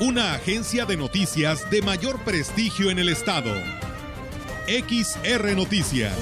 Una agencia de noticias de mayor prestigio en el estado. XR Noticias.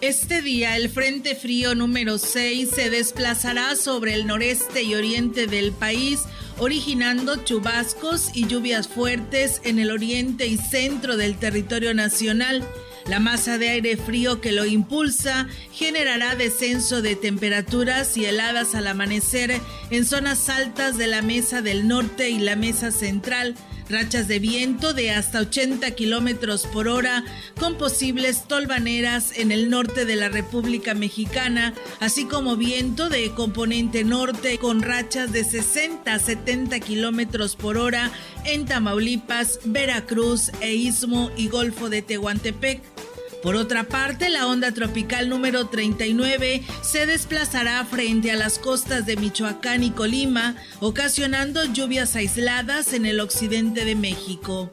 Este día el Frente Frío número 6 se desplazará sobre el noreste y oriente del país, originando chubascos y lluvias fuertes en el oriente y centro del territorio nacional. La masa de aire frío que lo impulsa generará descenso de temperaturas y heladas al amanecer en zonas altas de la mesa del norte y la mesa central rachas de viento de hasta 80 kilómetros por hora, con posibles tolvaneras en el norte de la República Mexicana, así como viento de componente norte con rachas de 60 a 70 kilómetros por hora en Tamaulipas, Veracruz e Istmo y Golfo de Tehuantepec. Por otra parte, la onda tropical número 39 se desplazará frente a las costas de Michoacán y Colima, ocasionando lluvias aisladas en el occidente de México.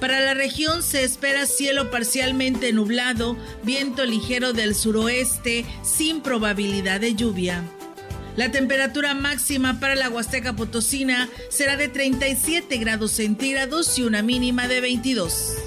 Para la región se espera cielo parcialmente nublado, viento ligero del suroeste, sin probabilidad de lluvia. La temperatura máxima para la Huasteca Potosina será de 37 grados centígrados y una mínima de 22.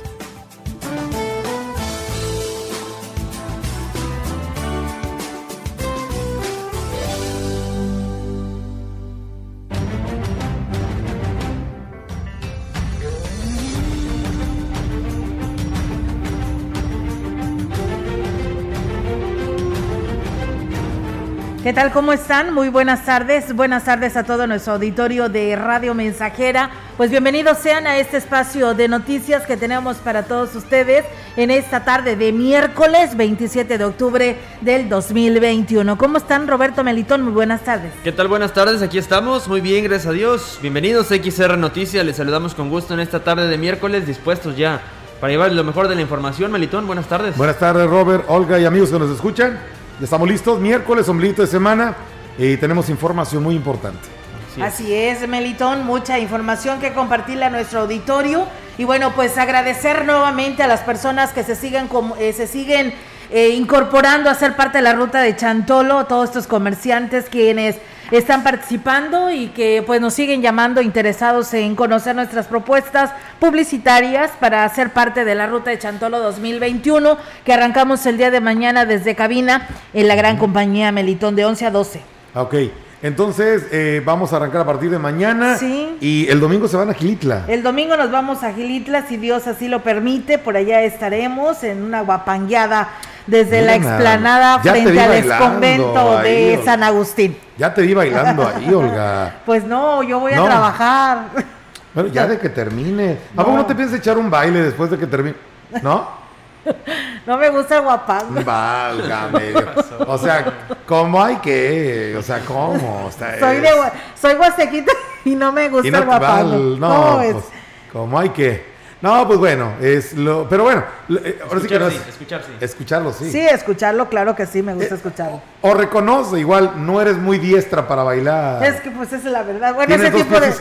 ¿Qué tal? ¿Cómo están? Muy buenas tardes. Buenas tardes a todo nuestro auditorio de Radio Mensajera. Pues bienvenidos sean a este espacio de noticias que tenemos para todos ustedes en esta tarde de miércoles 27 de octubre del 2021. ¿Cómo están, Roberto Melitón? Muy buenas tardes. ¿Qué tal? Buenas tardes. Aquí estamos. Muy bien, gracias a Dios. Bienvenidos a XR Noticias. Les saludamos con gusto en esta tarde de miércoles, dispuestos ya para llevar lo mejor de la información. Melitón, buenas tardes. Buenas tardes, Robert, Olga y amigos que nos escuchan. Estamos listos, miércoles, omblito de semana, y tenemos información muy importante. Así es. Melitón, mucha información que compartirle a nuestro auditorio. Y bueno, pues agradecer nuevamente a las personas que se siguen, eh, se siguen eh, incorporando a ser parte de la ruta de Chantolo, todos estos comerciantes quienes están participando y que pues nos siguen llamando interesados en conocer nuestras propuestas publicitarias para ser parte de la ruta de Chantolo 2021 que arrancamos el día de mañana desde cabina en la gran compañía Melitón de 11 a 12. Ok. Entonces, eh, vamos a arrancar a partir de mañana. Sí. Y el domingo se van a Gilitla. El domingo nos vamos a Gilitla, si Dios así lo permite. Por allá estaremos en una guapangueada desde la explanada frente al convento de San Agustín. Ya te vi bailando ahí, Olga. Pues no, yo voy a trabajar. Bueno, ya de que termine. ¿A poco no te piensas echar un baile después de que termine? ¿No? No me gusta el guapango. Válgame. o sea, ¿cómo hay que? O sea, ¿cómo? soy, de, soy guasequita y no me gusta el guapango. no, pues, ¿cómo hay que? No, pues bueno, es lo, pero bueno, eh, ahora sí que no es, escuchar, sí. escucharlo, sí. Sí, escucharlo, claro que sí, me gusta eh, escucharlo. O, reconoce, igual, no eres muy diestra para bailar. Es que pues esa es la verdad. Bueno, ese tipo de,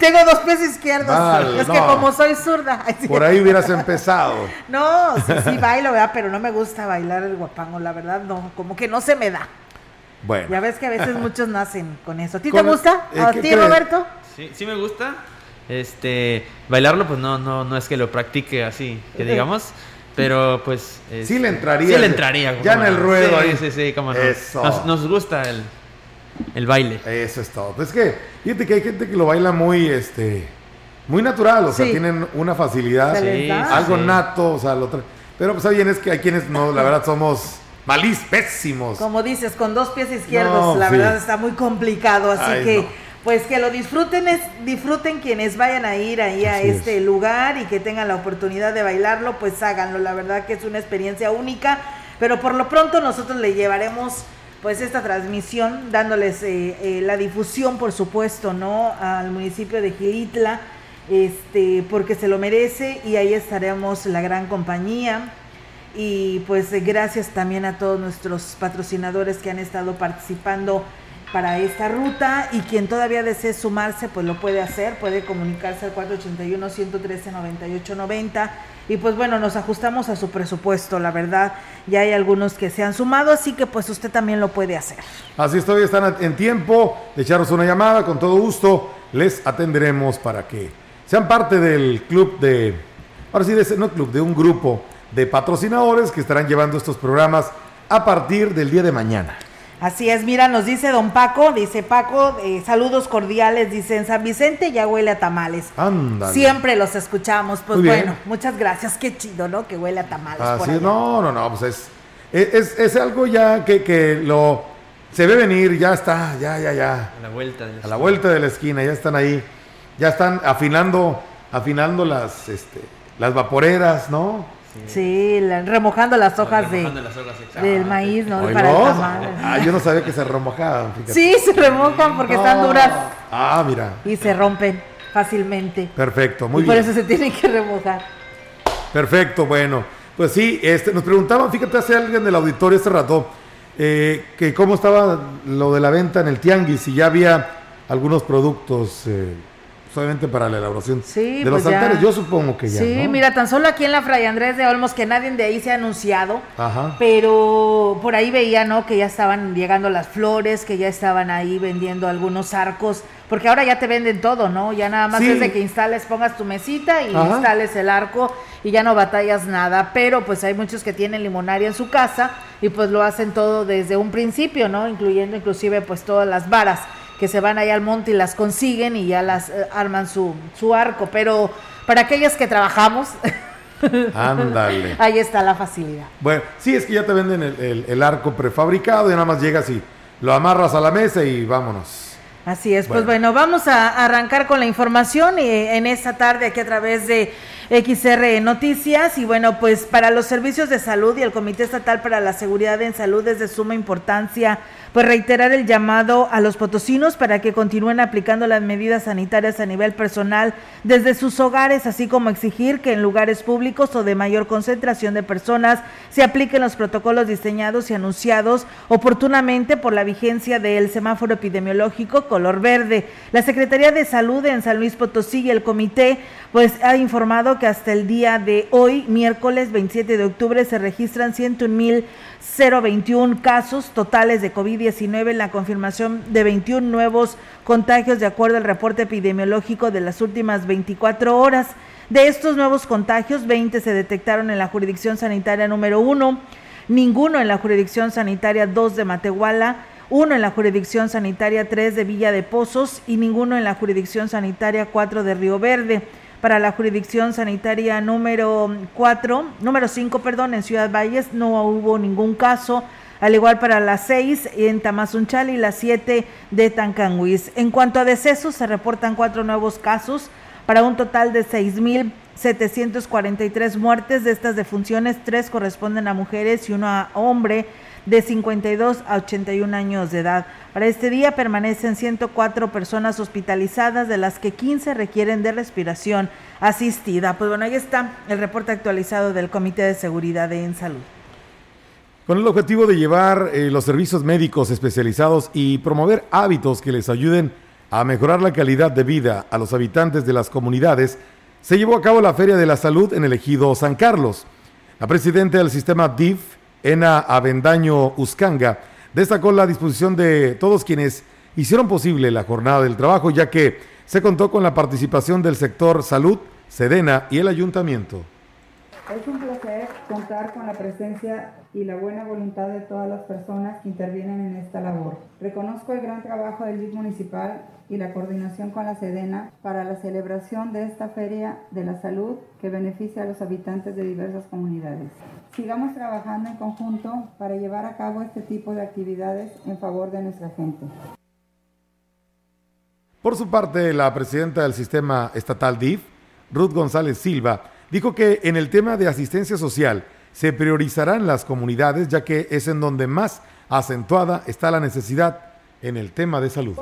tengo dos pies izquierdos. es que como soy zurda. Por ahí hubieras empezado. No, sí, sí bailo, ¿verdad? Pero no me gusta bailar el guapango, la verdad, no, como que no se me da. Bueno. Ya ves que a veces muchos nacen con eso. ¿A ti te gusta? Eh, ¿A ti, Roberto? Sí, sí me gusta. Este, bailarlo pues no, no, no es que lo practique así, que digamos, pero pues... sí le entraría. Sí le entraría. Ya en el ruedo sí, Sí, sí, como no. Nos, gusta el, el baile. Eso es todo. Pues es que, fíjate que hay gente que lo baila muy, este, muy natural, o sea, tienen una facilidad, algo nato, o sea, lo Pero pues bien es que hay quienes no, la verdad somos malís, pésimos. Como dices, con dos pies izquierdos, la verdad está muy complicado, así que pues que lo disfruten, es, disfruten quienes vayan a ir ahí a este lugar y que tengan la oportunidad de bailarlo, pues háganlo. La verdad que es una experiencia única Pero por lo pronto nosotros le llevaremos pues esta transmisión, dándoles eh, eh, la difusión, por supuesto, ¿no? Al municipio de Gilitla, este, porque se lo merece y ahí estaremos la gran compañía. Y pues gracias también a todos nuestros patrocinadores que han estado participando para esta ruta y quien todavía desee sumarse pues lo puede hacer, puede comunicarse al 481-113-9890 y pues bueno, nos ajustamos a su presupuesto, la verdad, ya hay algunos que se han sumado, así que pues usted también lo puede hacer. Así es, todavía están en tiempo de echaros una llamada, con todo gusto les atenderemos para que sean parte del club de, ahora sí, de, no club, de un grupo de patrocinadores que estarán llevando estos programas a partir del día de mañana. Así es, mira, nos dice don Paco, dice Paco, eh, saludos cordiales, dice en San Vicente ya huele a tamales. Ándale. Siempre los escuchamos, pues bueno, muchas gracias, qué chido, ¿no? Que huele a tamales. Así es, no, no, no, pues es, es, es algo ya que, que, lo se ve venir, ya está, ya, ya, ya. A la vuelta de la, a la vuelta de la esquina, ya están ahí, ya están afinando, afinando las, este, las vaporeras, ¿no? Sí, remojando las hojas, de, del maíz, ¿no? Para el Ah, yo no sabía que se remojaban. Sí, se remojan porque están duras. Ah, mira. Y se rompen fácilmente. Perfecto, muy y bien. Por eso se tienen que remojar. Perfecto, bueno. Pues sí, este, nos preguntaban, fíjate, hace alguien del auditorio este rato, eh, que cómo estaba lo de la venta en el tianguis, si ya había algunos productos. Eh, solamente para la elaboración de los pues altares, yo supongo que ya. Sí, mira, tan solo aquí en la Fray Andrés de Olmos, que nadie de ahí se ha anunciado, pero por ahí veía, ¿no? Que ya estaban llegando las flores, que ya estaban ahí vendiendo algunos arcos, porque ahora ya te venden todo, ¿no? Ya nada más es de que instales, pongas tu mesita y instales el arco y ya no batallas nada, pero pues hay muchos que tienen limonaria en su casa y pues lo hacen todo desde un principio, ¿no? Incluyendo inclusive pues todas las varas que se van allá al monte y las consiguen y ya las eh, arman su, su arco. Pero para aquellas que trabajamos, Ándale. ahí está la facilidad. Bueno, sí, es que ya te venden el, arco prefabricado y nada más llegas y lo amarras a la mesa y vámonos. Así es, pues bueno, vamos a arrancar con la información en esta tarde aquí a través de XR Noticias y bueno, pues para los servicios de salud y el Comité Estatal para la Seguridad en Salud es de suma importancia pues reiterar el llamado a los potosinos para que continúen aplicando las medidas sanitarias a nivel personal desde sus hogares, así como exigir que en lugares públicos o de mayor concentración de personas se apliquen los protocolos diseñados y anunciados oportunamente por la vigencia del semáforo epidemiológico color verde. La Secretaría de Salud en San Luis Potosí y el comité pues ha informado que hasta el día de hoy, miércoles 27 de octubre, se registran 101.021 casos totales de COVID-19 en la confirmación de 21 nuevos contagios de acuerdo al reporte epidemiológico de las últimas 24 horas. De estos nuevos contagios, 20 se detectaron en la jurisdicción sanitaria número 1, ninguno en la jurisdicción sanitaria 2 de Matehuala, uno en la jurisdicción sanitaria 3 de Villa de Pozos y ninguno en la jurisdicción sanitaria 4 de Río Verde para la jurisdicción sanitaria número 4, número 5, perdón, en Ciudad Valles no hubo ningún caso, al igual para las 6 en Tamazunchal y las 7 de Tancanguis. En cuanto a decesos, se reportan cuatro nuevos casos para un total de 6.743 muertes. De estas defunciones, tres corresponden a mujeres y uno a hombre de 52 a 81 años de edad. Para este día permanecen 104 personas hospitalizadas, de las que 15 requieren de respiración asistida. Pues bueno, ahí está el reporte actualizado del Comité de Seguridad en Salud. Con el objetivo de llevar eh, los servicios médicos especializados y promover hábitos que les ayuden a mejorar la calidad de vida a los habitantes de las comunidades, se llevó a cabo la Feria de la Salud en el ejido San Carlos. La presidenta del sistema DIF, Ena Avendaño Uscanga, destacó la disposición de todos quienes hicieron posible la jornada del trabajo, ya que se contó con la participación del sector salud, Sedena y el ayuntamiento. Es un placer contar con la presencia y la buena voluntad de todas las personas que intervienen en esta labor. Reconozco el gran trabajo del DIC municipal y la coordinación con la Sedena para la celebración de esta Feria de la Salud que beneficia a los habitantes de diversas comunidades. Sigamos trabajando en conjunto para llevar a cabo este tipo de actividades en favor de nuestra gente. Por su parte, la presidenta del sistema estatal DIF, Ruth González Silva, dijo que en el tema de asistencia social se priorizarán las comunidades ya que es en donde más acentuada está la necesidad en el tema de salud.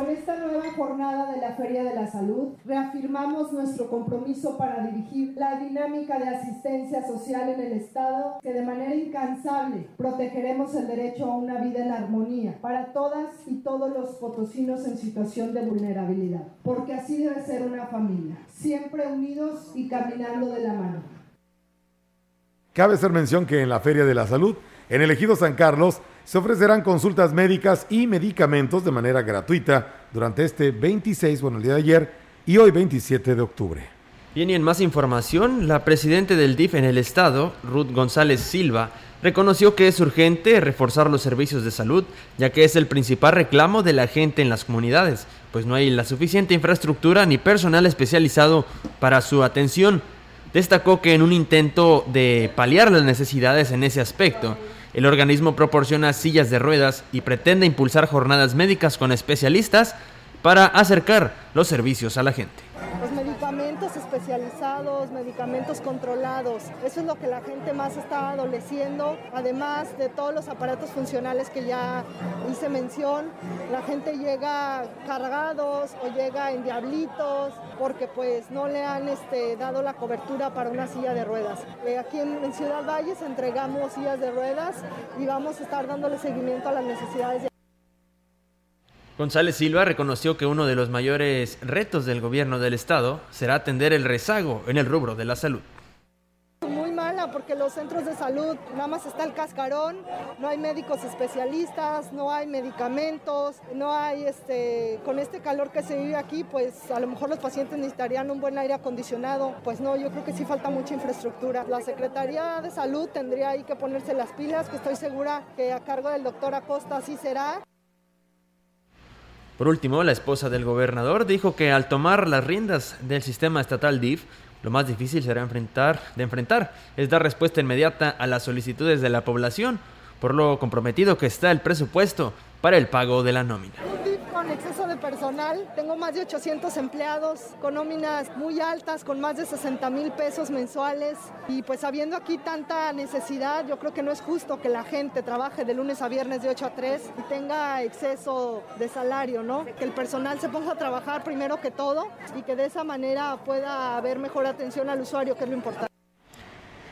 Jornada de la Feria de la Salud, reafirmamos nuestro compromiso para dirigir la dinámica de asistencia social en el Estado, que de manera incansable protegeremos el derecho a una vida en armonía para todas y todos los potosinos en situación de vulnerabilidad, porque así debe ser una familia, siempre unidos y caminando de la mano. Cabe hacer mención que en la Feria de la Salud, en el Ejido San Carlos, se ofrecerán consultas médicas y medicamentos de manera gratuita durante este 26, bueno, el día de ayer y hoy 27 de octubre. Bien, y en más información, la presidenta del DIF en el estado, Ruth González Silva, reconoció que es urgente reforzar los servicios de salud, ya que es el principal reclamo de la gente en las comunidades, pues no hay la suficiente infraestructura ni personal especializado para su atención. Destacó que en un intento de paliar las necesidades en ese aspecto, el organismo proporciona sillas de ruedas y pretende impulsar jornadas médicas con especialistas para acercar los servicios a la gente. Los medicamentos especializados, medicamentos controlados, eso es lo que la gente más está adoleciendo, además de todos los aparatos funcionales que ya hice mención, la gente llega cargados o llega en diablitos porque pues no le han este, dado la cobertura para una silla de ruedas. Eh, aquí en, en Ciudad Valles entregamos sillas de ruedas y vamos a estar dándole seguimiento a las necesidades de González Silva reconoció que uno de los mayores retos del gobierno del estado será atender el rezago en el rubro de la salud Muy mala porque los centros de salud nada más está el cascarón, no hay médicos especialistas, no hay medicamentos, no hay este con este calor que se vive aquí, pues a lo mejor los pacientes necesitarían un buen aire acondicionado. Pues no, yo creo que sí falta mucha infraestructura. La Secretaría de Salud tendría ahí que ponerse las pilas, que estoy segura que a cargo del doctor Acosta así será. Por último, la esposa del gobernador dijo que al tomar las riendas del sistema estatal DIF, lo más difícil será enfrentar, de enfrentar es dar respuesta inmediata a las solicitudes de la población, por lo comprometido que está el presupuesto para el pago de la nómina con exceso de personal. Tengo más de 800 empleados con nóminas muy altas, con más de 60 mil pesos mensuales. Y pues habiendo aquí tanta necesidad, yo creo que no es justo que la gente trabaje de lunes a viernes de 8 a 3 y tenga exceso de salario, ¿no? Que el personal se ponga a trabajar primero que todo y que de esa manera pueda haber mejor atención al usuario, que es lo importante.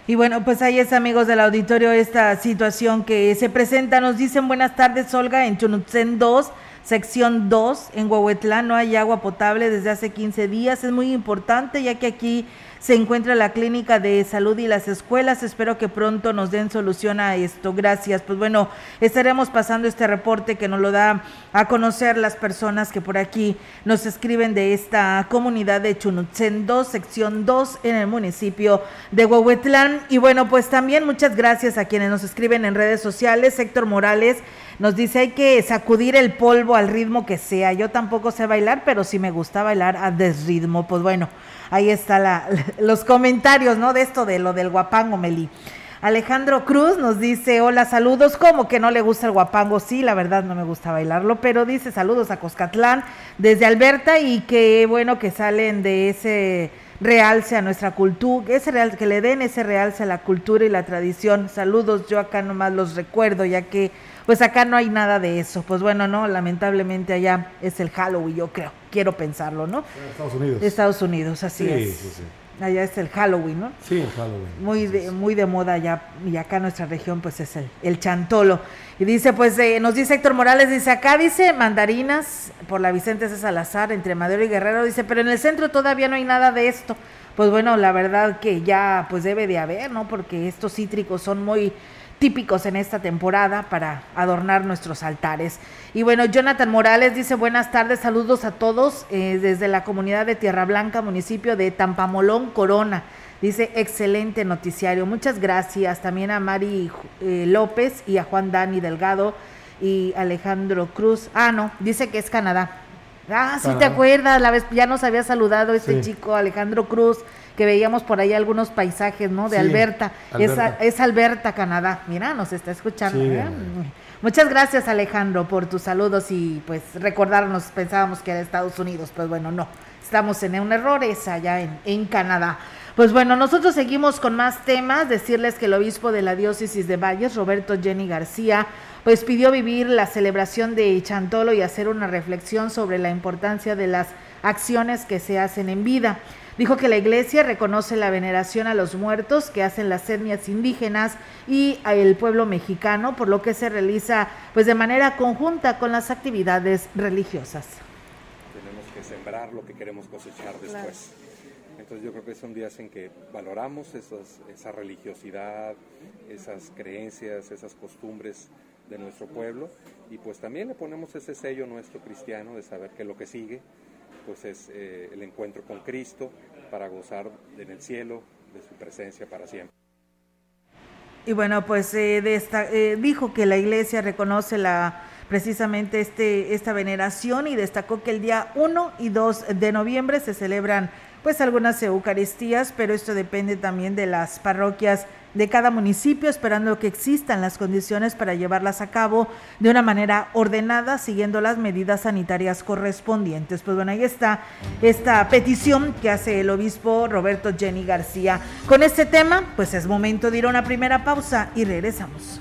Y bueno, pues ahí es, amigos del auditorio, esta situación que se presenta. Nos dicen buenas tardes, Olga, en Chunutzen 2 sección 2, en Huehuetlán no hay agua potable desde hace 15 días. Es muy importante ya que aquí se encuentra la clínica de salud y las escuelas. Espero que pronto nos den solución a esto. Gracias. Pues bueno, estaremos pasando este reporte que nos lo da a conocer las personas que por aquí nos escriben de esta comunidad de Chunutzen 2, sección 2, en el municipio de Huehuetlán. Y bueno, pues también muchas gracias a quienes nos escriben en redes sociales. Héctor Morales nos dice hay que sacudir el polvo al ritmo que sea. Yo tampoco sé bailar, pero sí me gusta bailar a desritmo. Pues bueno, ahí está la, los comentarios, ¿no? De esto de lo del guapango, Meli. Alejandro Cruz nos dice, hola, saludos, como que no le gusta el guapango? Sí, la verdad no me gusta bailarlo, pero dice saludos a Coscatlán desde Alberta y que bueno que salen de ese realce a nuestra cultura, ese real, que le den ese realce a la cultura y la tradición. Saludos, yo acá nomás los recuerdo, ya que pues acá no hay nada de eso. Pues bueno, no, lamentablemente allá es el Halloween, yo creo, quiero pensarlo, ¿no? Estados Unidos. Estados Unidos, así es. Sí, sí. Allá es el Halloween, ¿no? Sí, el Halloween. Muy de, muy de moda allá, y acá en nuestra región pues es el, el chantolo. Y dice, pues eh, nos dice Héctor Morales, dice, acá dice mandarinas por la Vicente C. Salazar, entre Madero y Guerrero, dice, pero en el centro todavía no hay nada de esto. Pues bueno, la verdad que ya pues debe de haber, ¿no? Porque estos cítricos son muy típicos en esta temporada para adornar nuestros altares. Y bueno, Jonathan Morales dice buenas tardes, saludos a todos eh, desde la comunidad de Tierra Blanca, municipio de Tampamolón, Corona. Dice excelente noticiario, muchas gracias también a Mari eh, López y a Juan Dani Delgado y Alejandro Cruz. Ah, no, dice que es Canadá. Ah, sí te acuerdas, la vez ya nos había saludado este chico Alejandro Cruz que veíamos por ahí algunos paisajes, ¿no? De Alberta. Es, Alberta, Canadá. Mira, nos está escuchando. ¿eh? Muchas gracias, Alejandro, por tus saludos y pues recordarnos, pensábamos que era Estados Unidos, pues bueno, no. Estamos en un error, es allá en, en Canadá. Pues bueno, nosotros seguimos con más temas. Decirles que el obispo de la diócesis de Valles, Roberto Jenny García, pues pidió vivir la celebración de Chantolo y hacer una reflexión sobre la importancia de las acciones que se hacen en vida. Dijo que la iglesia reconoce la veneración a los muertos que hacen las etnias indígenas y el pueblo mexicano, por lo que se realiza pues de manera conjunta con las actividades religiosas. Tenemos que sembrar lo que queremos cosechar después. Entonces yo creo que son días en que valoramos esa religiosidad, esas creencias, esas costumbres de nuestro pueblo y pues también le ponemos ese sello nuestro cristiano de saber que lo que sigue pues es eh, el encuentro con Cristo para gozar en el cielo de su presencia para siempre. Y bueno, pues eh, eh, dijo que la iglesia reconoce la precisamente este, esta veneración y destacó que el día 1 y 2 de noviembre se celebran pues algunas Eucaristías, pero esto depende también de las parroquias de cada municipio, esperando que existan las condiciones para llevarlas a cabo de una manera ordenada, siguiendo las medidas sanitarias correspondientes. Pues bueno, ahí está esta petición que hace el obispo Roberto Jenny García. Con este tema, pues es momento de ir a una primera pausa y regresamos.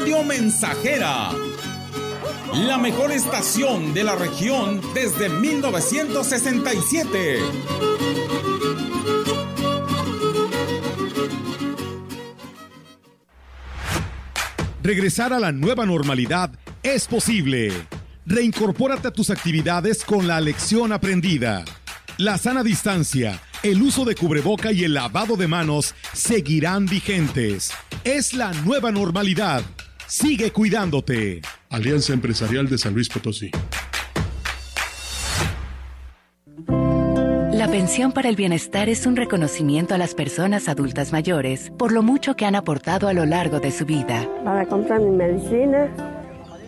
Radio Mensajera. La mejor estación de la región desde 1967. Regresar a la nueva normalidad es posible. Reincorpórate a tus actividades con la lección aprendida. La sana distancia, el uso de cubreboca y el lavado de manos seguirán vigentes. Es la nueva normalidad. Sigue cuidándote. Alianza Empresarial de San Luis Potosí. La pensión para el bienestar es un reconocimiento a las personas adultas mayores por lo mucho que han aportado a lo largo de su vida. Para comprar mi medicina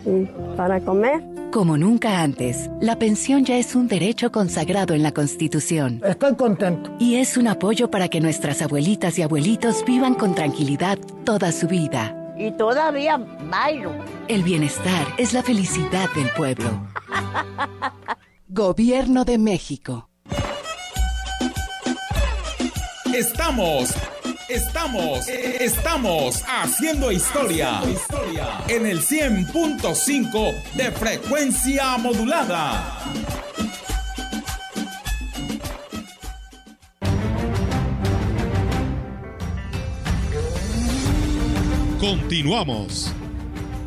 y para comer. Como nunca antes, la pensión ya es un derecho consagrado en la Constitución. Estoy contento. Y es un apoyo para que nuestras abuelitas y abuelitos vivan con tranquilidad toda su vida. Y todavía bailo. El bienestar es la felicidad del pueblo. Gobierno de México. Estamos Estamos, estamos haciendo historia en el 100.5 de frecuencia modulada. Continuamos.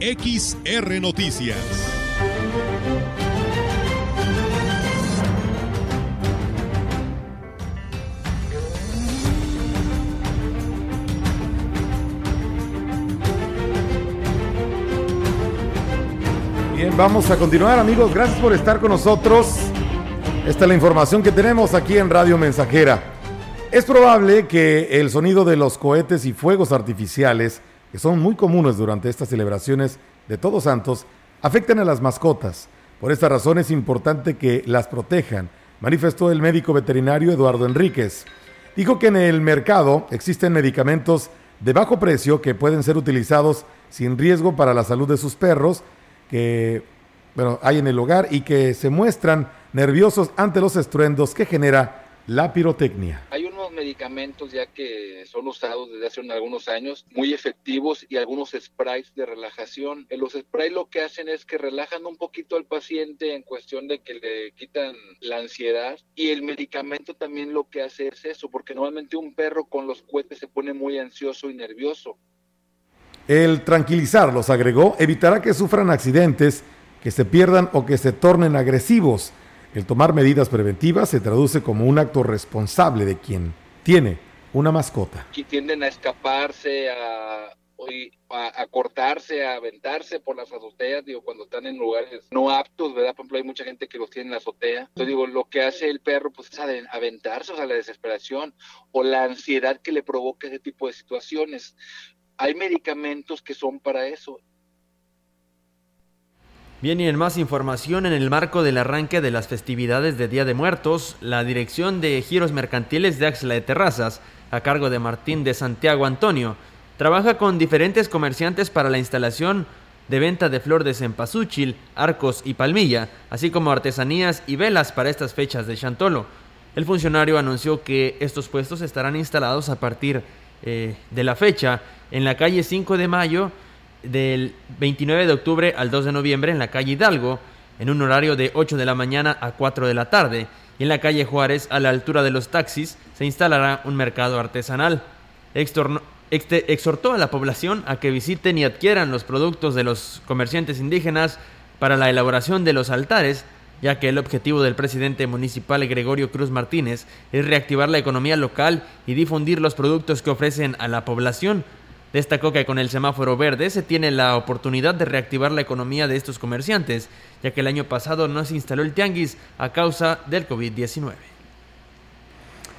XR Noticias. Bien, vamos a continuar amigos, gracias por estar con nosotros. Esta es la información que tenemos aquí en Radio Mensajera. Es probable que el sonido de los cohetes y fuegos artificiales, que son muy comunes durante estas celebraciones de Todos Santos, afecten a las mascotas. Por esta razón es importante que las protejan, manifestó el médico veterinario Eduardo Enríquez. Dijo que en el mercado existen medicamentos de bajo precio que pueden ser utilizados sin riesgo para la salud de sus perros que bueno, hay en el hogar y que se muestran nerviosos ante los estruendos que genera la pirotecnia. Medicamentos ya que son usados desde hace algunos años, muy efectivos y algunos sprays de relajación. En los sprays lo que hacen es que relajan un poquito al paciente en cuestión de que le quitan la ansiedad y el medicamento también lo que hace es eso, porque normalmente un perro con los cohetes se pone muy ansioso y nervioso. El tranquilizarlos, agregó, evitará que sufran accidentes, que se pierdan o que se tornen agresivos. El tomar medidas preventivas se traduce como un acto responsable de quien tiene una mascota. Y tienden a escaparse, a, hoy a, cortarse, a aventarse por las azoteas, digo, cuando están en lugares no aptos, ¿verdad? Por ejemplo, hay mucha gente que los tiene en la azotea. Entonces, digo, lo que hace el perro, pues es aventarse, o sea, la desesperación o la ansiedad que le provoca ese tipo de situaciones. Hay medicamentos que son para eso. Bien, y en más información, en el marco del arranque de las festividades de Día de Muertos, la Dirección de Giros Mercantiles de Axla de Terrazas, a cargo de Martín de Santiago Antonio, trabaja con diferentes comerciantes para la instalación de venta de flor de cempasúchil, arcos y palmilla, así como artesanías y velas para estas fechas de Chantolo. El funcionario anunció que estos puestos estarán instalados a partir eh, de la fecha en la calle 5 de mayo, del 29 de octubre al 2 de noviembre en la calle Hidalgo, en un horario de 8 de la mañana a 4 de la tarde, y en la calle Juárez, a la altura de los taxis, se instalará un mercado artesanal. exhortó a la población a que visiten y adquieran los productos de los comerciantes indígenas para la elaboración de los altares, ya que el objetivo del presidente municipal Gregorio Cruz Martínez es reactivar la economía local y difundir los productos que ofrecen a la población, Destacó que con el semáforo verde se tiene la oportunidad de reactivar la economía de estos comerciantes, ya que el año pasado no se instaló el tianguis a causa del COVID-19.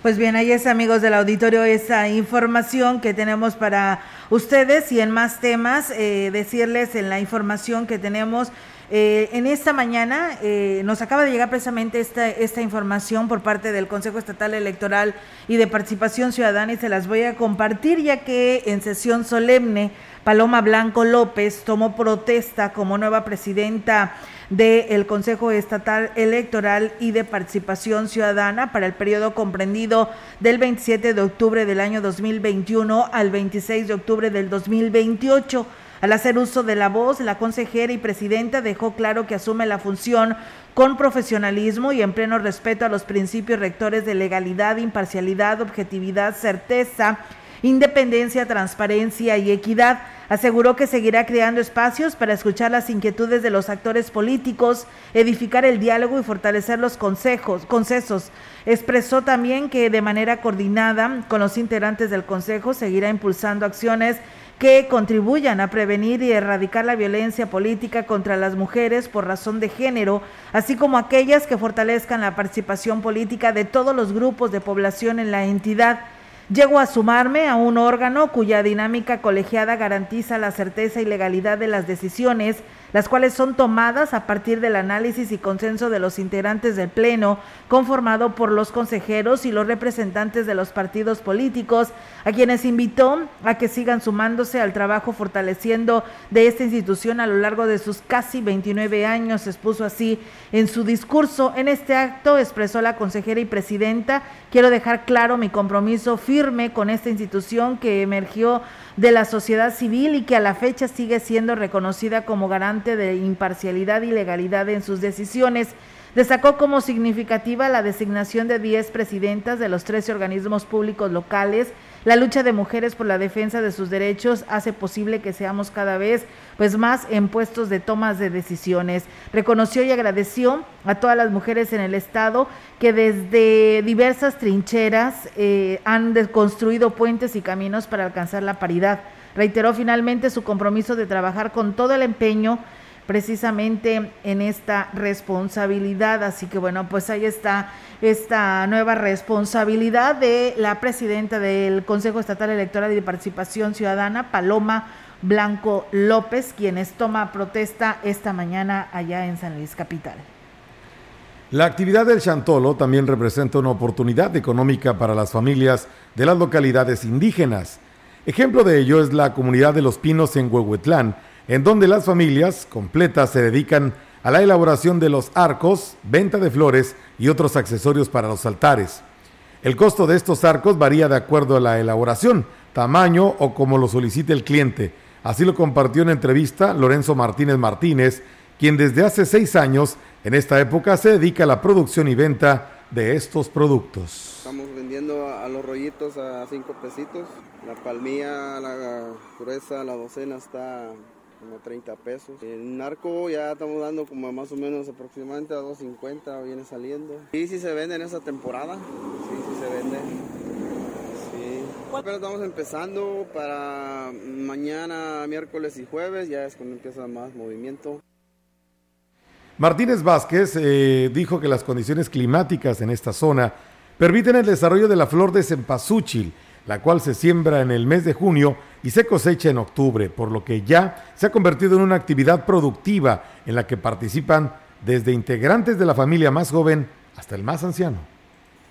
Pues bien, ahí es amigos del auditorio esa información que tenemos para ustedes y en más temas, eh, decirles en la información que tenemos eh, en esta mañana eh, nos acaba de llegar precisamente esta, esta información por parte del Consejo Estatal Electoral y de Participación Ciudadana y se las voy a compartir ya que en sesión solemne Paloma Blanco López tomó protesta como nueva presidenta del Consejo Estatal Electoral y de Participación Ciudadana para el periodo comprendido del 27 de octubre del año 2021 al 26 de octubre del 2028. Al hacer uso de la voz, la consejera y presidenta dejó claro que asume la función con profesionalismo y en pleno respeto a los principios rectores de legalidad, imparcialidad, objetividad, certeza, independencia, transparencia y equidad. Aseguró que seguirá creando espacios para escuchar las inquietudes de los actores políticos, edificar el diálogo y fortalecer los consejos, concesos. Expresó también que de manera coordinada con los integrantes del Consejo seguirá impulsando acciones que contribuyan a prevenir y erradicar la violencia política contra las mujeres por razón de género, así como aquellas que fortalezcan la participación política de todos los grupos de población en la entidad. Llego a sumarme a un órgano cuya dinámica colegiada garantiza la certeza y legalidad de las decisiones, las cuales son tomadas a partir del análisis y consenso de los integrantes del Pleno, conformado por los consejeros y los representantes de los partidos políticos, a quienes invitó a que sigan sumándose al trabajo fortaleciendo de esta institución a lo largo de sus casi 29 años, expuso así en su discurso. En este acto expresó la consejera y presidenta, quiero dejar claro mi compromiso firme con esta institución que emergió de la sociedad civil y que a la fecha sigue siendo reconocida como garante de imparcialidad y legalidad en sus decisiones. Destacó como significativa la designación de 10 presidentas de los 13 organismos públicos locales. La lucha de mujeres por la defensa de sus derechos hace posible que seamos cada vez pues más en puestos de tomas de decisiones. Reconoció y agradeció a todas las mujeres en el estado que desde diversas trincheras eh, han construido puentes y caminos para alcanzar la paridad. Reiteró finalmente su compromiso de trabajar con todo el empeño precisamente en esta responsabilidad. Así que bueno, pues ahí está esta nueva responsabilidad de la presidenta del Consejo Estatal Electoral y de Participación Ciudadana, Paloma Blanco López, quienes toma protesta esta mañana allá en San Luis Capital. La actividad del Chantolo también representa una oportunidad económica para las familias de las localidades indígenas. Ejemplo de ello es la comunidad de Los Pinos en Huehuetlán, en donde las familias completas se dedican a la elaboración de los arcos, venta de flores y otros accesorios para los altares. El costo de estos arcos varía de acuerdo a la elaboración, tamaño o como lo solicite el cliente. Así lo compartió en entrevista Lorenzo Martínez Martínez, quien desde hace seis años en esta época se dedica a la producción y venta de estos productos. Estamos vendiendo a los rollitos a cinco pesitos. La palmilla, la gruesa, la docena está como 30 pesos. En narco ya estamos dando como más o menos aproximadamente a 2.50 viene saliendo. Sí, sí se vende en esa temporada. Sí, sí se vende. Sí. Pero estamos empezando para mañana, miércoles y jueves, ya es cuando empieza más movimiento. Martínez Vázquez eh, dijo que las condiciones climáticas en esta zona permiten el desarrollo de la flor de cempasúchil, la cual se siembra en el mes de junio y se cosecha en octubre, por lo que ya se ha convertido en una actividad productiva en la que participan desde integrantes de la familia más joven hasta el más anciano.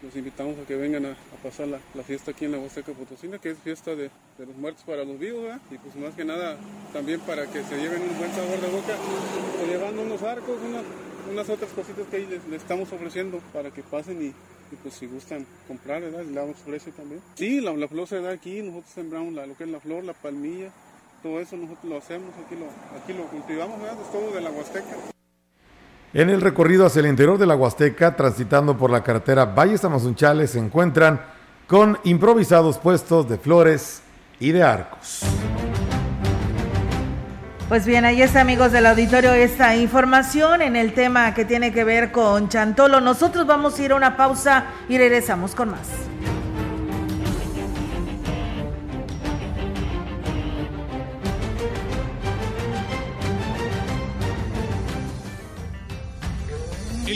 Los invitamos a que vengan a, pasar la, fiesta aquí en la Huasteca Potosina, que es fiesta de, los muertos para los vivos, y pues más que nada también para que se lleven un buen sabor de boca, llevando unos arcos, unas otras cositas que ahí les, estamos ofreciendo para que pasen y, pues si gustan comprar, ¿verdad? Le damos precio también. Sí, la, flor se da aquí, nosotros sembramos la, lo que es la flor, la palmilla, todo eso nosotros lo hacemos, aquí lo, aquí lo cultivamos, ¿verdad? Es todo de la Huasteca. En el recorrido hacia el interior de la Huasteca, transitando por la carretera Valles Amazunchales, se encuentran con improvisados puestos de flores y de arcos. Pues bien, ahí está amigos del auditorio esta información en el tema que tiene que ver con Chantolo. Nosotros vamos a ir a una pausa y regresamos con más.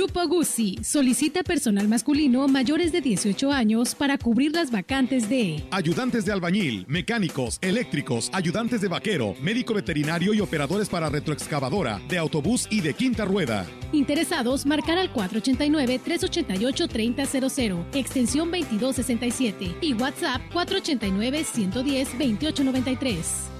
Grupo Guzzi solicita personal masculino mayores de 18 años para cubrir las vacantes de ayudantes de albañil, mecánicos, eléctricos, ayudantes de vaquero, médico veterinario y operadores para retroexcavadora, de autobús y de quinta rueda. Interesados, marcar al 489-388-3000, extensión 2267 y WhatsApp 489-110-2893.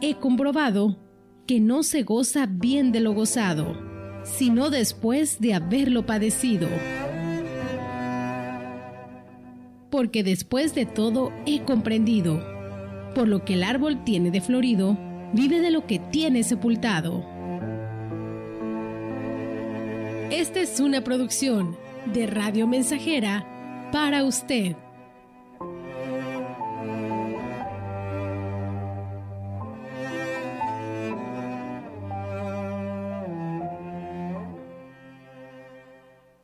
he comprobado que no se goza bien de lo gozado, sino después de haberlo padecido. Porque después de todo he comprendido, por lo que el árbol tiene de florido, vive de lo que tiene sepultado. Esta es una producción de Radio Mensajera para usted.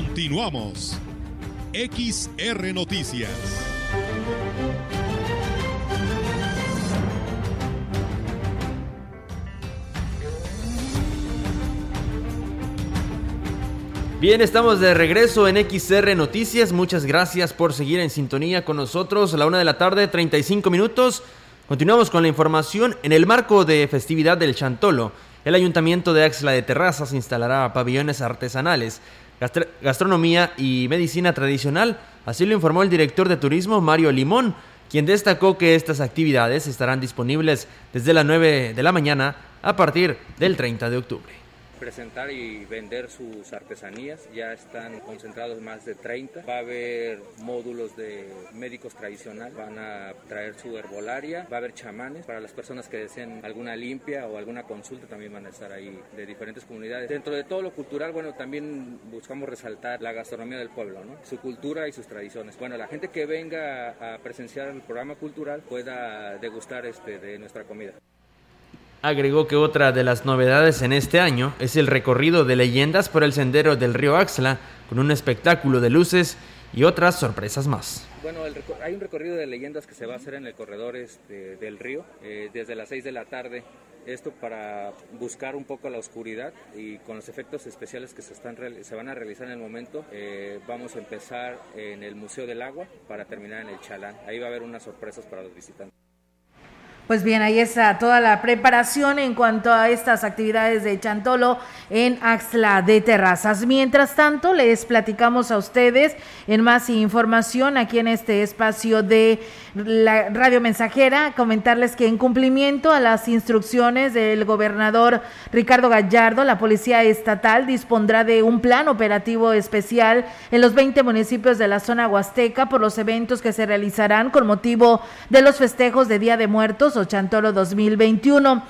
Continuamos. XR Noticias. Bien, estamos de regreso en XR Noticias. Muchas gracias por seguir en sintonía con nosotros a la una de la tarde, 35 minutos. Continuamos con la información. En el marco de festividad del Chantolo, el Ayuntamiento de Axla de Terrazas instalará pabellones artesanales, gastronomía y medicina tradicional. Así lo informó el director de turismo, Mario Limón, quien destacó que estas actividades estarán disponibles desde las 9 de la mañana a partir del 30 de octubre presentar y vender sus artesanías. Ya están concentrados más de 30. Va a haber módulos de médicos tradicionales, van a traer su herbolaria, va a haber chamanes para las personas que deseen alguna limpia o alguna consulta también van a estar ahí de diferentes comunidades. Dentro de todo lo cultural, bueno, también buscamos resaltar la gastronomía del pueblo, ¿no? su cultura y sus tradiciones. Bueno, la gente que venga a presenciar el programa cultural pueda degustar este, de nuestra comida. Agregó que otra de las novedades en este año es el recorrido de leyendas por el sendero del río Axla, con un espectáculo de luces y otras sorpresas más. Bueno, hay un recorrido de leyendas que se va a hacer en el corredor este, del río eh, desde las 6 de la tarde. Esto para buscar un poco la oscuridad y con los efectos especiales que se, están, se van a realizar en el momento, eh, vamos a empezar en el Museo del Agua para terminar en el Chalán. Ahí va a haber unas sorpresas para los visitantes. Pues bien, ahí está toda la preparación en cuanto a estas actividades de Chantolo en Axla de Terrazas. Mientras tanto, les platicamos a ustedes en más información aquí en este espacio de la radio mensajera, comentarles que en cumplimiento a las instrucciones del gobernador Ricardo Gallardo, la Policía Estatal dispondrá de un plan operativo especial en los 20 municipios de la zona huasteca por los eventos que se realizarán con motivo de los festejos de Día de Muertos o Chantolo 2021.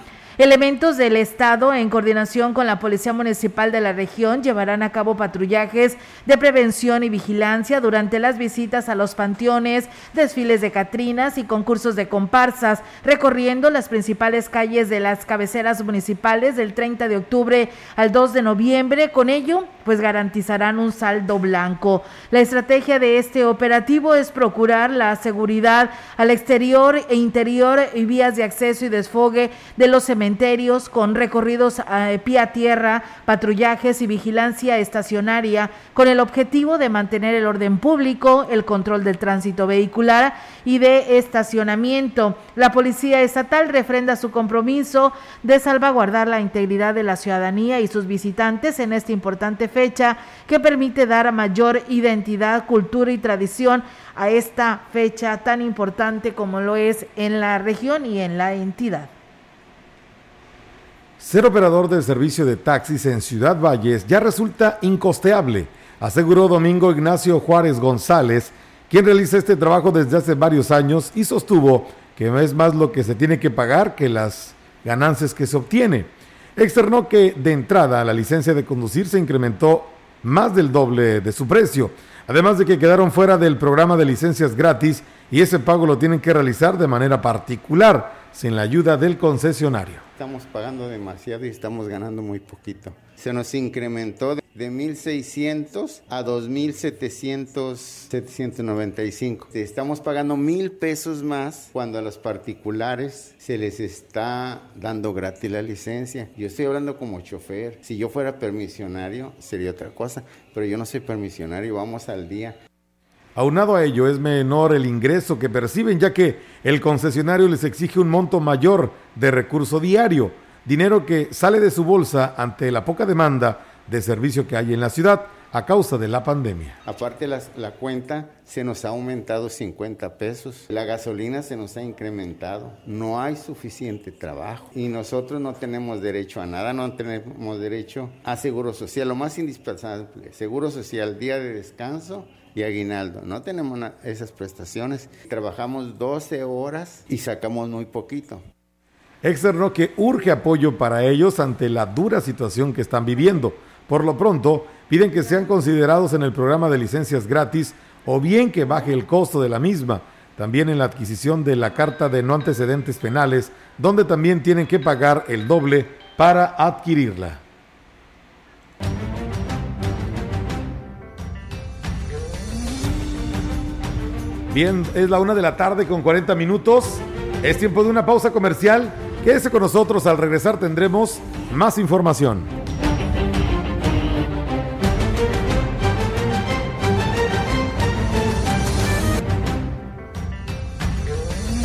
Elementos del Estado, en coordinación con la Policía Municipal de la región, llevarán a cabo patrullajes de prevención y vigilancia durante las visitas a los panteones, desfiles de Catrinas y concursos de comparsas, recorriendo las principales calles de las cabeceras municipales del 30 de octubre al 2 de noviembre. Con ello, pues garantizarán un saldo blanco. La estrategia de este operativo es procurar la seguridad al exterior e interior y vías de acceso y desfogue de los cementerios con recorridos a pie a tierra, patrullajes y vigilancia estacionaria con el objetivo de mantener el orden público, el control del tránsito vehicular y de estacionamiento. La Policía Estatal refrenda su compromiso de salvaguardar la integridad de la ciudadanía y sus visitantes en esta importante fecha que permite dar mayor identidad, cultura y tradición a esta fecha tan importante como lo es en la región y en la entidad. Ser operador del servicio de taxis en Ciudad Valles ya resulta incosteable, aseguró Domingo Ignacio Juárez González, quien realiza este trabajo desde hace varios años y sostuvo que es más lo que se tiene que pagar que las ganancias que se obtiene. Externó que de entrada la licencia de conducir se incrementó más del doble de su precio, además de que quedaron fuera del programa de licencias gratis y ese pago lo tienen que realizar de manera particular sin la ayuda del concesionario. Estamos pagando demasiado y estamos ganando muy poquito. Se nos incrementó de 1.600 a 2.795. Estamos pagando mil pesos más cuando a los particulares se les está dando gratis la licencia. Yo estoy hablando como chofer. Si yo fuera permisionario sería otra cosa, pero yo no soy permisionario, vamos al día. Aunado a ello, es menor el ingreso que perciben, ya que el concesionario les exige un monto mayor de recurso diario, dinero que sale de su bolsa ante la poca demanda de servicio que hay en la ciudad a causa de la pandemia. Aparte la, cuenta se nos ha aumentado 50 pesos, la gasolina se nos ha incrementado, no hay suficiente trabajo. Y nosotros no tenemos derecho a nada, no tenemos derecho a seguro social, lo más indispensable, seguro social, día de descanso y aguinaldo. No tenemos esas prestaciones. Trabajamos 12 horas y sacamos muy poquito. Externo que urge apoyo para ellos ante la dura situación que están viviendo. Por lo pronto, piden que sean considerados en el programa de licencias gratis o bien que baje el costo de la misma. También en la adquisición de la carta de no antecedentes penales, donde también tienen que pagar el doble para adquirirla. Bien, es la una de la tarde con 40 minutos. Es tiempo de una pausa comercial. Quédese con nosotros. Al regresar tendremos más información.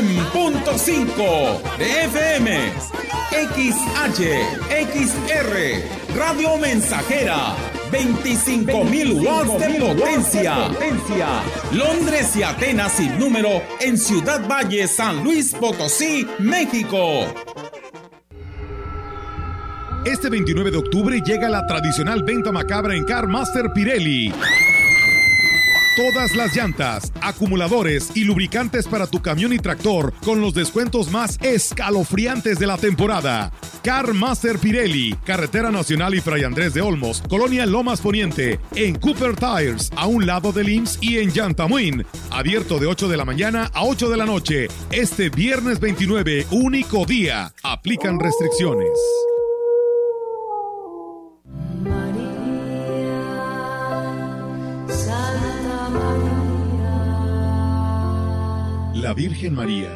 100.5 de FM, XH, XR, Radio Mensajera, 25.000 watts de potencia. Londres y Atenas sin número en Ciudad Valle, San Luis Potosí, México. Este 29 de octubre llega la tradicional venta macabra en Car Master Pirelli. Todas las llantas, acumuladores y lubricantes para tu camión y tractor con los descuentos más escalofriantes de la temporada. Car Master Pirelli, Carretera Nacional y Fray Andrés de Olmos, Colonia Lomas Poniente, en Cooper Tires, a un lado del IMSS y en Yantamuin. Abierto de 8 de la mañana a 8 de la noche. Este viernes 29, único día. Aplican restricciones. La Virgen María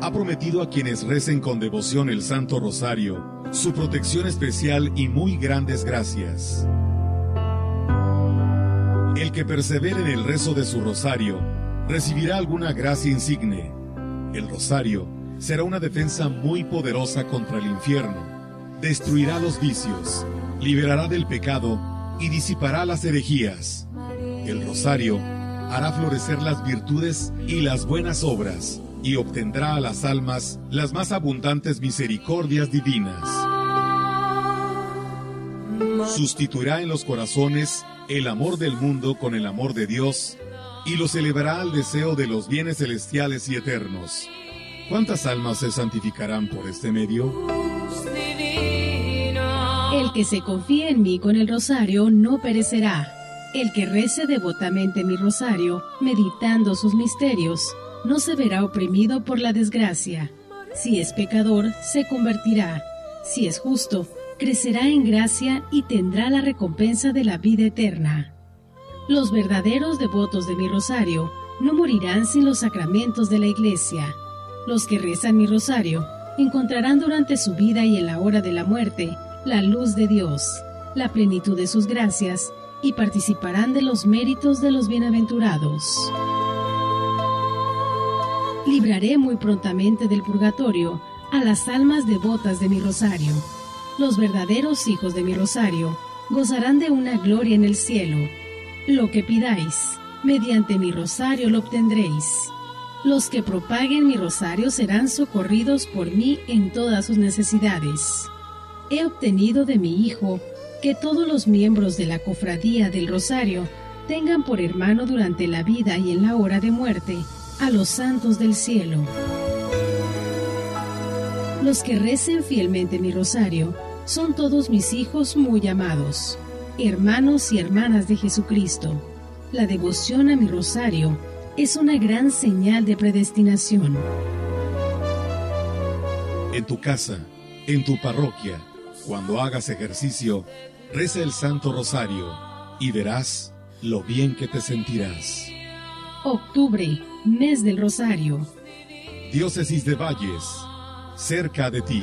ha prometido a quienes recen con devoción el Santo Rosario su protección especial y muy grandes gracias. El que persevere en el rezo de su rosario recibirá alguna gracia insigne. El rosario será una defensa muy poderosa contra el infierno. Destruirá los vicios, liberará del pecado y disipará las herejías. El rosario hará florecer las virtudes y las buenas obras, y obtendrá a las almas las más abundantes misericordias divinas. Sustituirá en los corazones el amor del mundo con el amor de Dios, y los elevará al deseo de los bienes celestiales y eternos. ¿Cuántas almas se santificarán por este medio? El que se confía en mí con el rosario no perecerá. El que rece devotamente mi rosario, meditando sus misterios, no se verá oprimido por la desgracia. Si es pecador, se convertirá. Si es justo, crecerá en gracia y tendrá la recompensa de la vida eterna. Los verdaderos devotos de mi rosario no morirán sin los sacramentos de la iglesia. Los que rezan mi rosario encontrarán durante su vida y en la hora de la muerte la luz de Dios, la plenitud de sus gracias y participarán de los méritos de los bienaventurados. Libraré muy prontamente del purgatorio a las almas devotas de mi rosario. Los verdaderos hijos de mi rosario gozarán de una gloria en el cielo. Lo que pidáis, mediante mi rosario lo obtendréis. Los que propaguen mi rosario serán socorridos por mí en todas sus necesidades. He obtenido de mi Hijo que todos los miembros de la cofradía del Rosario tengan por hermano durante la vida y en la hora de muerte a los santos del cielo. Los que recen fielmente mi rosario son todos mis hijos muy amados, hermanos y hermanas de Jesucristo. La devoción a mi rosario es una gran señal de predestinación. En tu casa, en tu parroquia, cuando hagas ejercicio, reza el Santo Rosario y verás lo bien que te sentirás. Octubre, mes del Rosario. Diócesis de Valles, cerca de ti.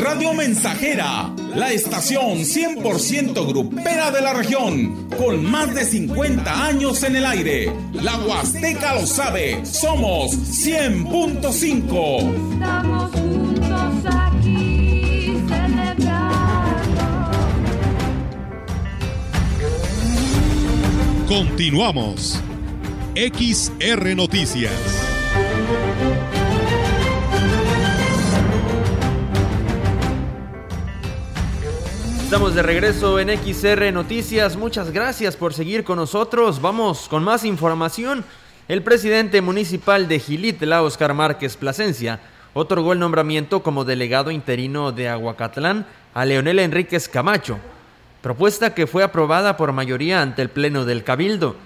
Radio Mensajera, la estación 100% grupera de la región, con más de 50 años en el aire. La Huasteca lo sabe, somos 100.5. Estamos juntos aquí celebrando. Continuamos. XR Noticias. Estamos de regreso en XR Noticias. Muchas gracias por seguir con nosotros. Vamos con más información. El presidente municipal de Gilitla, Oscar Márquez Plasencia, otorgó el nombramiento como delegado interino de Aguacatlán a Leonel Enríquez Camacho, propuesta que fue aprobada por mayoría ante el Pleno del Cabildo.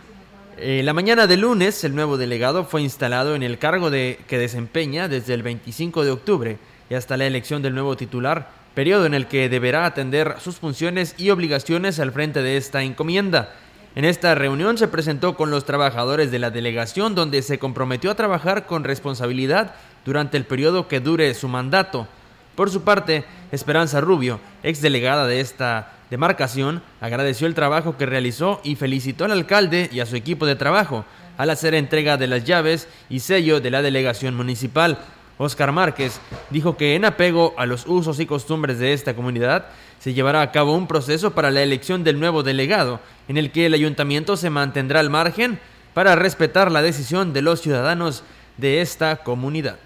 Eh, la mañana de lunes, el nuevo delegado fue instalado en el cargo de, que desempeña desde el 25 de octubre y hasta la elección del nuevo titular, periodo en el que deberá atender sus funciones y obligaciones al frente de esta encomienda. En esta reunión se presentó con los trabajadores de la delegación donde se comprometió a trabajar con responsabilidad durante el periodo que dure su mandato. Por su parte, Esperanza Rubio, ex delegada de esta demarcación, agradeció el trabajo que realizó y felicitó al alcalde y a su equipo de trabajo al hacer entrega de las llaves y sello de la delegación municipal. Oscar Márquez dijo que en apego a los usos y costumbres de esta comunidad se llevará a cabo un proceso para la elección del nuevo delegado, en el que el ayuntamiento se mantendrá al margen para respetar la decisión de los ciudadanos de esta comunidad.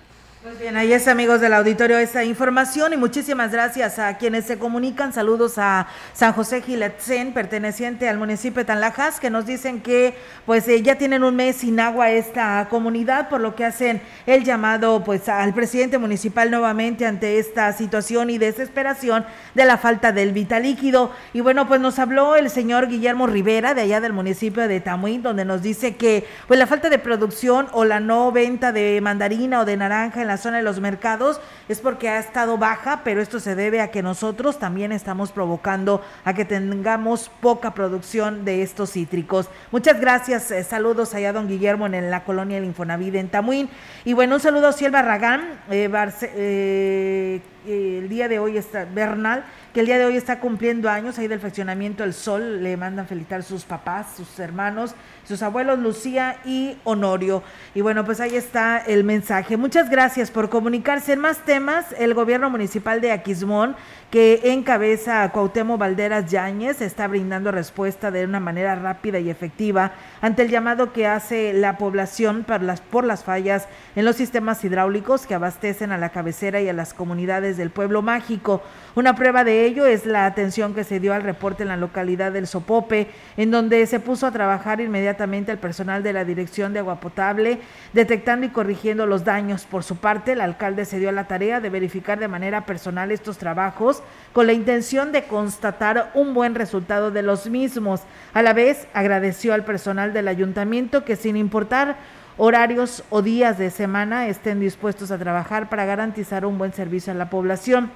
Bien, ahí es amigos del auditorio esa información y muchísimas gracias a quienes se comunican. Saludos a San José Giletzen, perteneciente al municipio de Tanlajas, que nos dicen que pues eh, ya tienen un mes sin agua esta comunidad, por lo que hacen el llamado pues al presidente municipal nuevamente ante esta situación y desesperación de la falta del vital líquido. Y bueno, pues nos habló el señor Guillermo Rivera de allá del municipio de Tamuín, donde nos dice que pues la falta de producción o la no venta de mandarina o de naranja en la de los mercados es porque ha estado baja, pero esto se debe a que nosotros también estamos provocando a que tengamos poca producción de estos cítricos. Muchas gracias, eh, saludos allá don Guillermo en la colonia del Infonavit en Tamuín. Y bueno, un saludo a Ciel Barragán, eh, eh, eh, el día de hoy está Bernal, que el día de hoy está cumpliendo años ahí del fraccionamiento El Sol, le mandan felicitar sus papás, sus hermanos, sus abuelos Lucía y Honorio. Y bueno, pues ahí está el mensaje. Muchas gracias por comunicarse. En más temas, el gobierno municipal de Aquismón, que encabeza a Cuauhtémoc Valderas Yáñez, está brindando respuesta de una manera rápida y efectiva ante el llamado que hace la población por las, por las fallas en los sistemas hidráulicos que abastecen a la cabecera y a las comunidades del pueblo mágico. Una prueba de ello es la atención que se dio al reporte en la localidad del Sopope, en donde se puso a trabajar inmediatamente el personal de la Dirección de Agua Potable, detectando y corrigiendo los daños. Por su parte, el alcalde se dio a la tarea de verificar de manera personal estos trabajos con la intención de constatar un buen resultado de los mismos. A la vez, agradeció al personal del ayuntamiento que sin importar horarios o días de semana estén dispuestos a trabajar para garantizar un buen servicio a la población.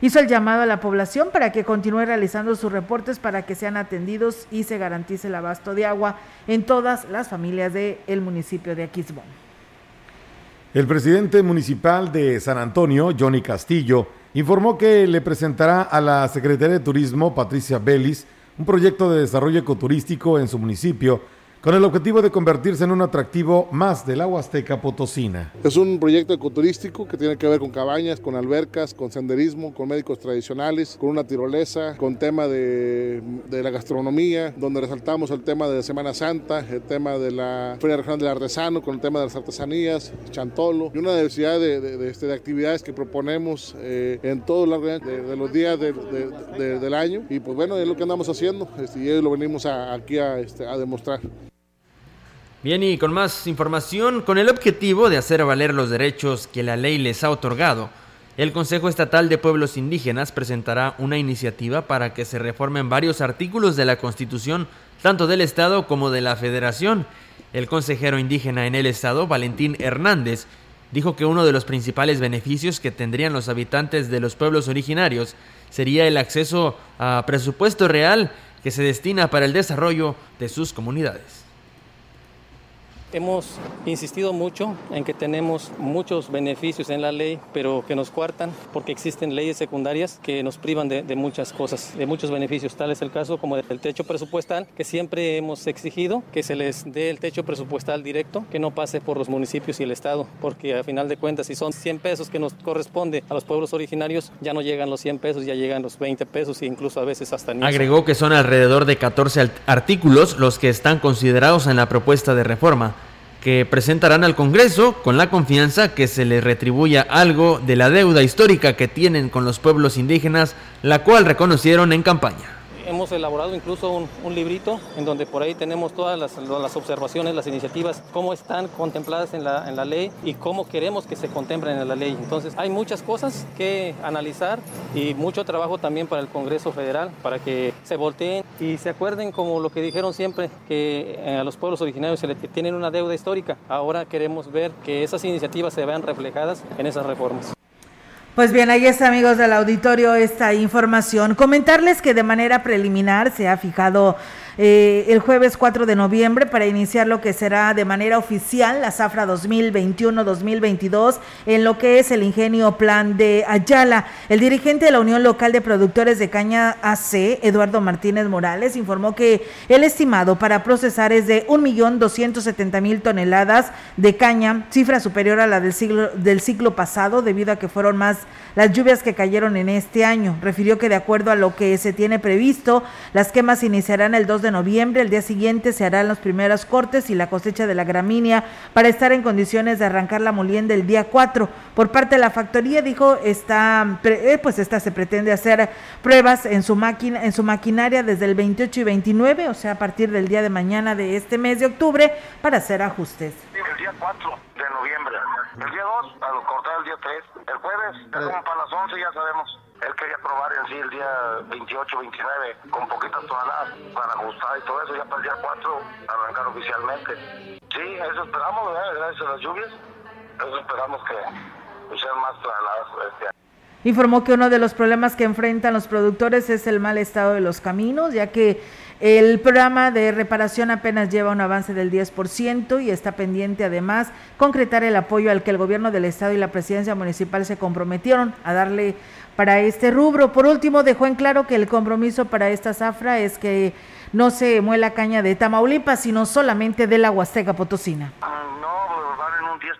Hizo el llamado a la población para que continúe realizando sus reportes para que sean atendidos y se garantice el abasto de agua en todas las familias del municipio de Aquismón. El presidente municipal de San Antonio, Johnny Castillo, informó que le presentará a la Secretaría de Turismo, Patricia Bellis, un proyecto de desarrollo ecoturístico en su municipio con el objetivo de convertirse en un atractivo más del agua azteca potosina. Es un proyecto ecoturístico que tiene que ver con cabañas, con albercas, con senderismo, con médicos tradicionales, con una tirolesa, con tema de, la gastronomía, donde resaltamos el tema de Semana Santa, el tema de la Feria Regional del Artesano, con el tema de las artesanías, chantolo, y una diversidad de, este, de actividades que proponemos eh, en todo los días del año. Y pues bueno, es lo que andamos haciendo este, y lo venimos aquí a, este, a demostrar. Bien, y con más información, con el objetivo de hacer valer los derechos que la ley les ha otorgado, el Consejo Estatal de Pueblos Indígenas presentará una iniciativa para que se reformen varios artículos de la Constitución, tanto del Estado como de la Federación. El consejero indígena en el Estado, Valentín Hernández, dijo que uno de los principales beneficios que tendrían los habitantes de los pueblos originarios sería el acceso a presupuesto real que se destina para el desarrollo de sus comunidades. Hemos insistido mucho en que tenemos muchos beneficios en la ley, pero que nos cuartan porque existen leyes secundarias que nos privan de, muchas cosas, de muchos beneficios. Tal es el caso como del techo presupuestal, que siempre hemos exigido que se les dé el techo presupuestal directo, que no pase por los municipios y el Estado, porque a final de cuentas, si son 100 pesos que nos corresponde a los pueblos originarios, ya no llegan los 100 pesos, ya llegan los 20 pesos e incluso a veces hasta ni Agregó que son alrededor de 14 artículos los que están considerados en la propuesta de reforma que presentarán al Congreso con la confianza que se les retribuya algo de la deuda histórica que tienen con los pueblos indígenas, la cual reconocieron en campaña hemos elaborado incluso un, librito en donde por ahí tenemos todas las, observaciones, las iniciativas, cómo están contempladas en la, en la ley y cómo queremos que se contemplen en la ley. Entonces hay muchas cosas que analizar y mucho trabajo también para el Congreso Federal para que se volteen y se acuerden como lo que dijeron siempre, que eh, a los pueblos originarios se les tienen una deuda histórica. Ahora queremos ver que esas iniciativas se vean reflejadas en esas reformas. Pues bien, ahí está, amigos del auditorio, esta información. Comentarles que de manera preliminar se ha fijado eh, el jueves 4 de noviembre para iniciar lo que será de manera oficial la Zafra 2021-2022 en lo que es el ingenio Plan de Ayala. El dirigente de la Unión Local de Productores de Caña AC, Eduardo Martínez Morales, informó que el estimado para procesar es de 1.270.000 toneladas de caña, cifra superior a la del, siglo, del ciclo pasado debido a que fueron más las lluvias que cayeron en este año. Refirió que de acuerdo a lo que se tiene previsto, las quemas iniciarán el 2 de noviembre. El día siguiente se harán los primeros cortes y la cosecha de la gramínea para estar en condiciones de arrancar la molienda el día 4. Por parte de la factoría dijo está eh, pues esta se pretende hacer pruebas en su máquina en su maquinaria desde el 28 y 29, o sea, a partir del día de mañana de este mes de octubre para hacer ajustes. El día 4 de noviembre. El día 2 a cortar el día 3. El jueves, como para las 11 ya sabemos él quería probar en sí el día 28, 29 con poquitas toneladas para ajustar y todo eso, ya para el día 4 arrancar oficialmente. Sí, eso esperamos, gracias a las lluvias, eso esperamos que sean más toneladas este año. Informó que uno de los problemas que enfrentan los productores es el mal estado de los caminos, ya que el programa de reparación apenas lleva un avance del 10% y está pendiente además concretar el apoyo al que el gobierno del estado y la presidencia municipal se comprometieron a darle para este rubro. Por último, dejó en claro que el compromiso para esta zafra es que no se muela caña de Tamaulipas, sino solamente de la Huasteca Potosina. Ah, no, van en un 10%,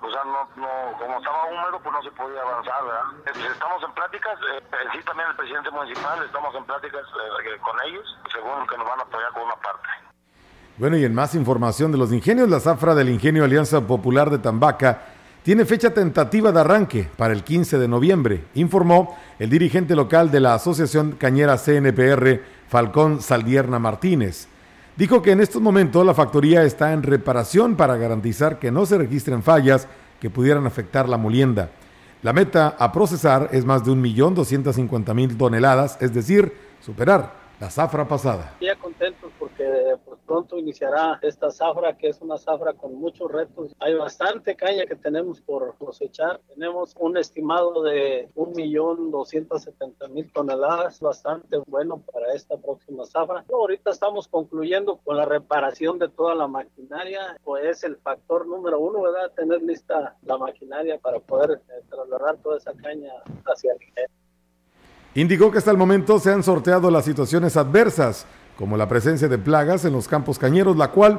o sea, no, no, como estaba húmedo, pues no se podía avanzar, ¿verdad? Estamos en pláticas, eh, sí también el presidente municipal, estamos en pláticas eh, con ellos, según que nos van a apoyar con una parte. Bueno, y en más información de los ingenios, la zafra del Ingenio Alianza Popular de Tambaca tiene fecha tentativa de arranque para el 15 de noviembre, informó el dirigente local de la Asociación Cañera CNPR, Falcón Saldierna Martínez. Dijo que en estos momentos la factoría está en reparación para garantizar que no se registren fallas que pudieran afectar la molienda. La meta a procesar es más de 1.250.000 toneladas, es decir, superar la zafra pasada. Porque pronto iniciará esta zafra que es una zafra con muchos retos. Hay bastante caña que tenemos por cosechar. Tenemos un estimado de 1.270.000 toneladas, bastante bueno para esta próxima zafra. Ahorita estamos concluyendo con la reparación de toda la maquinaria, pues es el factor número uno, ¿verdad? Tener lista la maquinaria para poder eh, trasladar toda esa caña hacia el Indicó que hasta el momento se han sorteado las situaciones adversas, como la presencia de plagas en los campos cañeros, la cual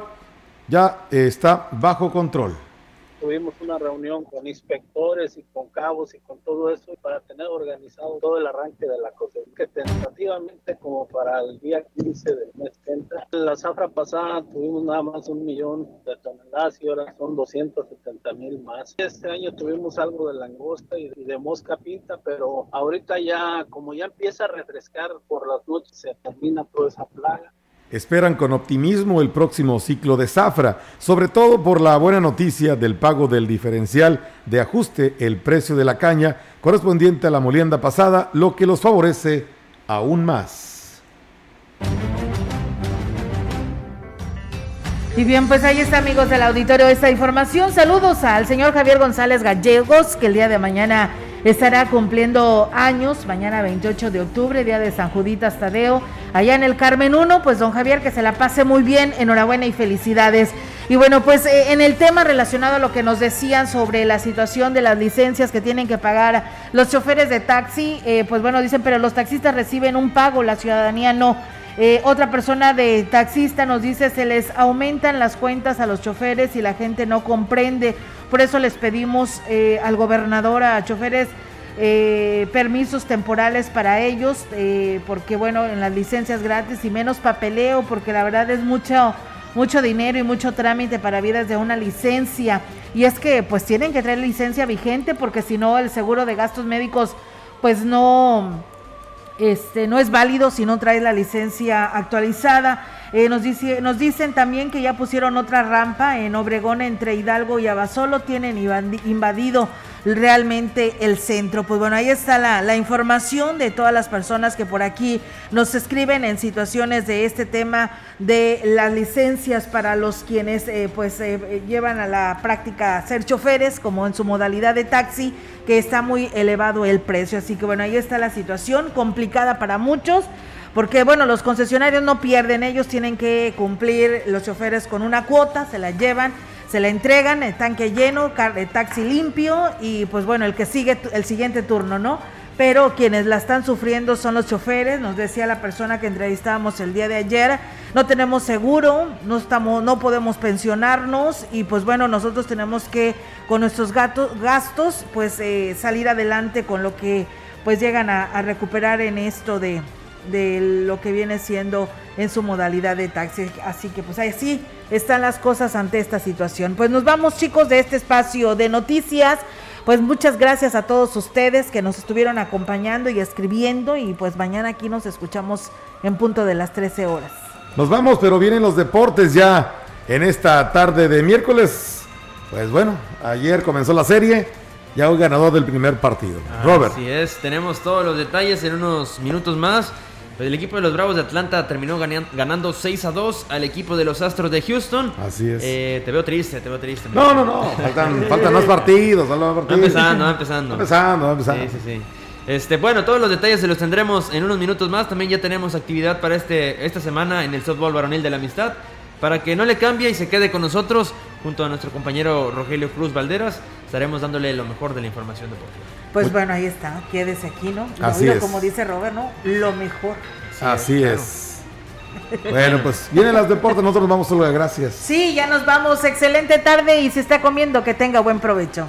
ya está bajo control tuvimos una reunión con inspectores y con cabos y con todo eso para tener organizado todo el arranque de la cosecha, que tentativamente como para el día 15 del mes que entra. La zafra pasada tuvimos nada más un millón de toneladas y ahora son 270 mil más. Este año tuvimos algo de langosta y de mosca pinta, pero ahorita ya, como ya empieza a refrescar por las noches, se termina toda esa plaga esperan con optimismo el próximo ciclo de zafra, sobre todo por la buena noticia del pago del diferencial de ajuste el precio de la caña correspondiente a la molienda pasada, lo que los favorece aún más. Y bien, pues ahí está, amigos del auditorio, esta información. Saludos al señor Javier González Gallegos, que el día de mañana estará cumpliendo años, mañana 28 de octubre, día de San Juditas Tadeo, allá en el Carmen 1. Pues don Javier, que se la pase muy bien, enhorabuena y felicidades. Y bueno, pues eh, en el tema relacionado a lo que nos decían sobre la situación de las licencias que tienen que pagar los choferes de taxi, eh, pues bueno, dicen, pero los taxistas reciben un pago, la ciudadanía no. Eh, otra persona de taxista nos dice, se les aumentan las cuentas a los choferes y la gente no comprende. Por eso les pedimos eh, al gobernador, a choferes, eh, permisos temporales para ellos, porque bueno, en las licencias gratis y menos papeleo, porque la verdad es mucho, mucho dinero y mucho trámite para vidas de una licencia. Y es que pues tienen que traer licencia vigente, porque si no el seguro de gastos médicos pues no este, no es válido si no trae la licencia actualizada. Eh, nos, dice, nos dicen también que ya pusieron otra rampa en Obregón entre Hidalgo y Abasolo, tienen invadido realmente el centro. Pues bueno, ahí está la, información de todas las personas que por aquí nos escriben en situaciones de este tema de las licencias para los quienes eh, pues eh, llevan a la práctica ser choferes, como en su modalidad de taxi, que está muy elevado el precio. Así que bueno, ahí está la situación complicada para muchos. Porque bueno, los concesionarios no pierden, ellos tienen que cumplir los choferes con una cuota, se la llevan se la entregan, el tanque lleno, el taxi limpio y pues bueno, el que sigue el siguiente turno, ¿no? Pero quienes la están sufriendo son los choferes, nos decía la persona que entrevistábamos el día de ayer, no tenemos seguro, no estamos, no podemos pensionarnos y pues bueno, nosotros tenemos que con nuestros gastos pues eh, salir adelante con lo que pues llegan a recuperar en esto de, de lo que viene siendo en su modalidad de taxi. Así que pues así están las cosas ante esta situación. Pues nos vamos chicos de este espacio de noticias. Pues muchas gracias a todos ustedes que nos estuvieron acompañando y escribiendo y pues mañana aquí nos escuchamos en punto de las 13 horas. Nos vamos, pero vienen los deportes ya en esta tarde de miércoles. Pues bueno, ayer comenzó la serie, ya hoy ganador del primer partido. Robert. Así es, tenemos todos los detalles en unos minutos más. Pues el equipo de los Bravos de Atlanta terminó ganando 6 a 2 al equipo de los Astros de Houston. Así es. Eh, te veo triste, te veo triste. No, no, no. Faltan, faltan más partidos. Va empezando, va empezando. empezando, va empezando. Sí, sí, sí. Este, bueno, todos los detalles se los tendremos en unos minutos más. También ya tenemos actividad para este, esta semana en el softball varonil de la amistad. Para que no le cambie y se quede con nosotros, junto a nuestro compañero Rogelio Cruz Valderas, estaremos dándole lo mejor de la información deportiva. Pues bueno, ahí está, quédese aquí, ¿no? Así es. Como dice Robert, ¿no? Lo mejor. Así es. Bueno, pues vienen las deportes, nosotros nos vamos solo de gracias. Sí, ya nos vamos. Excelente tarde y se está comiendo, que tenga buen provecho.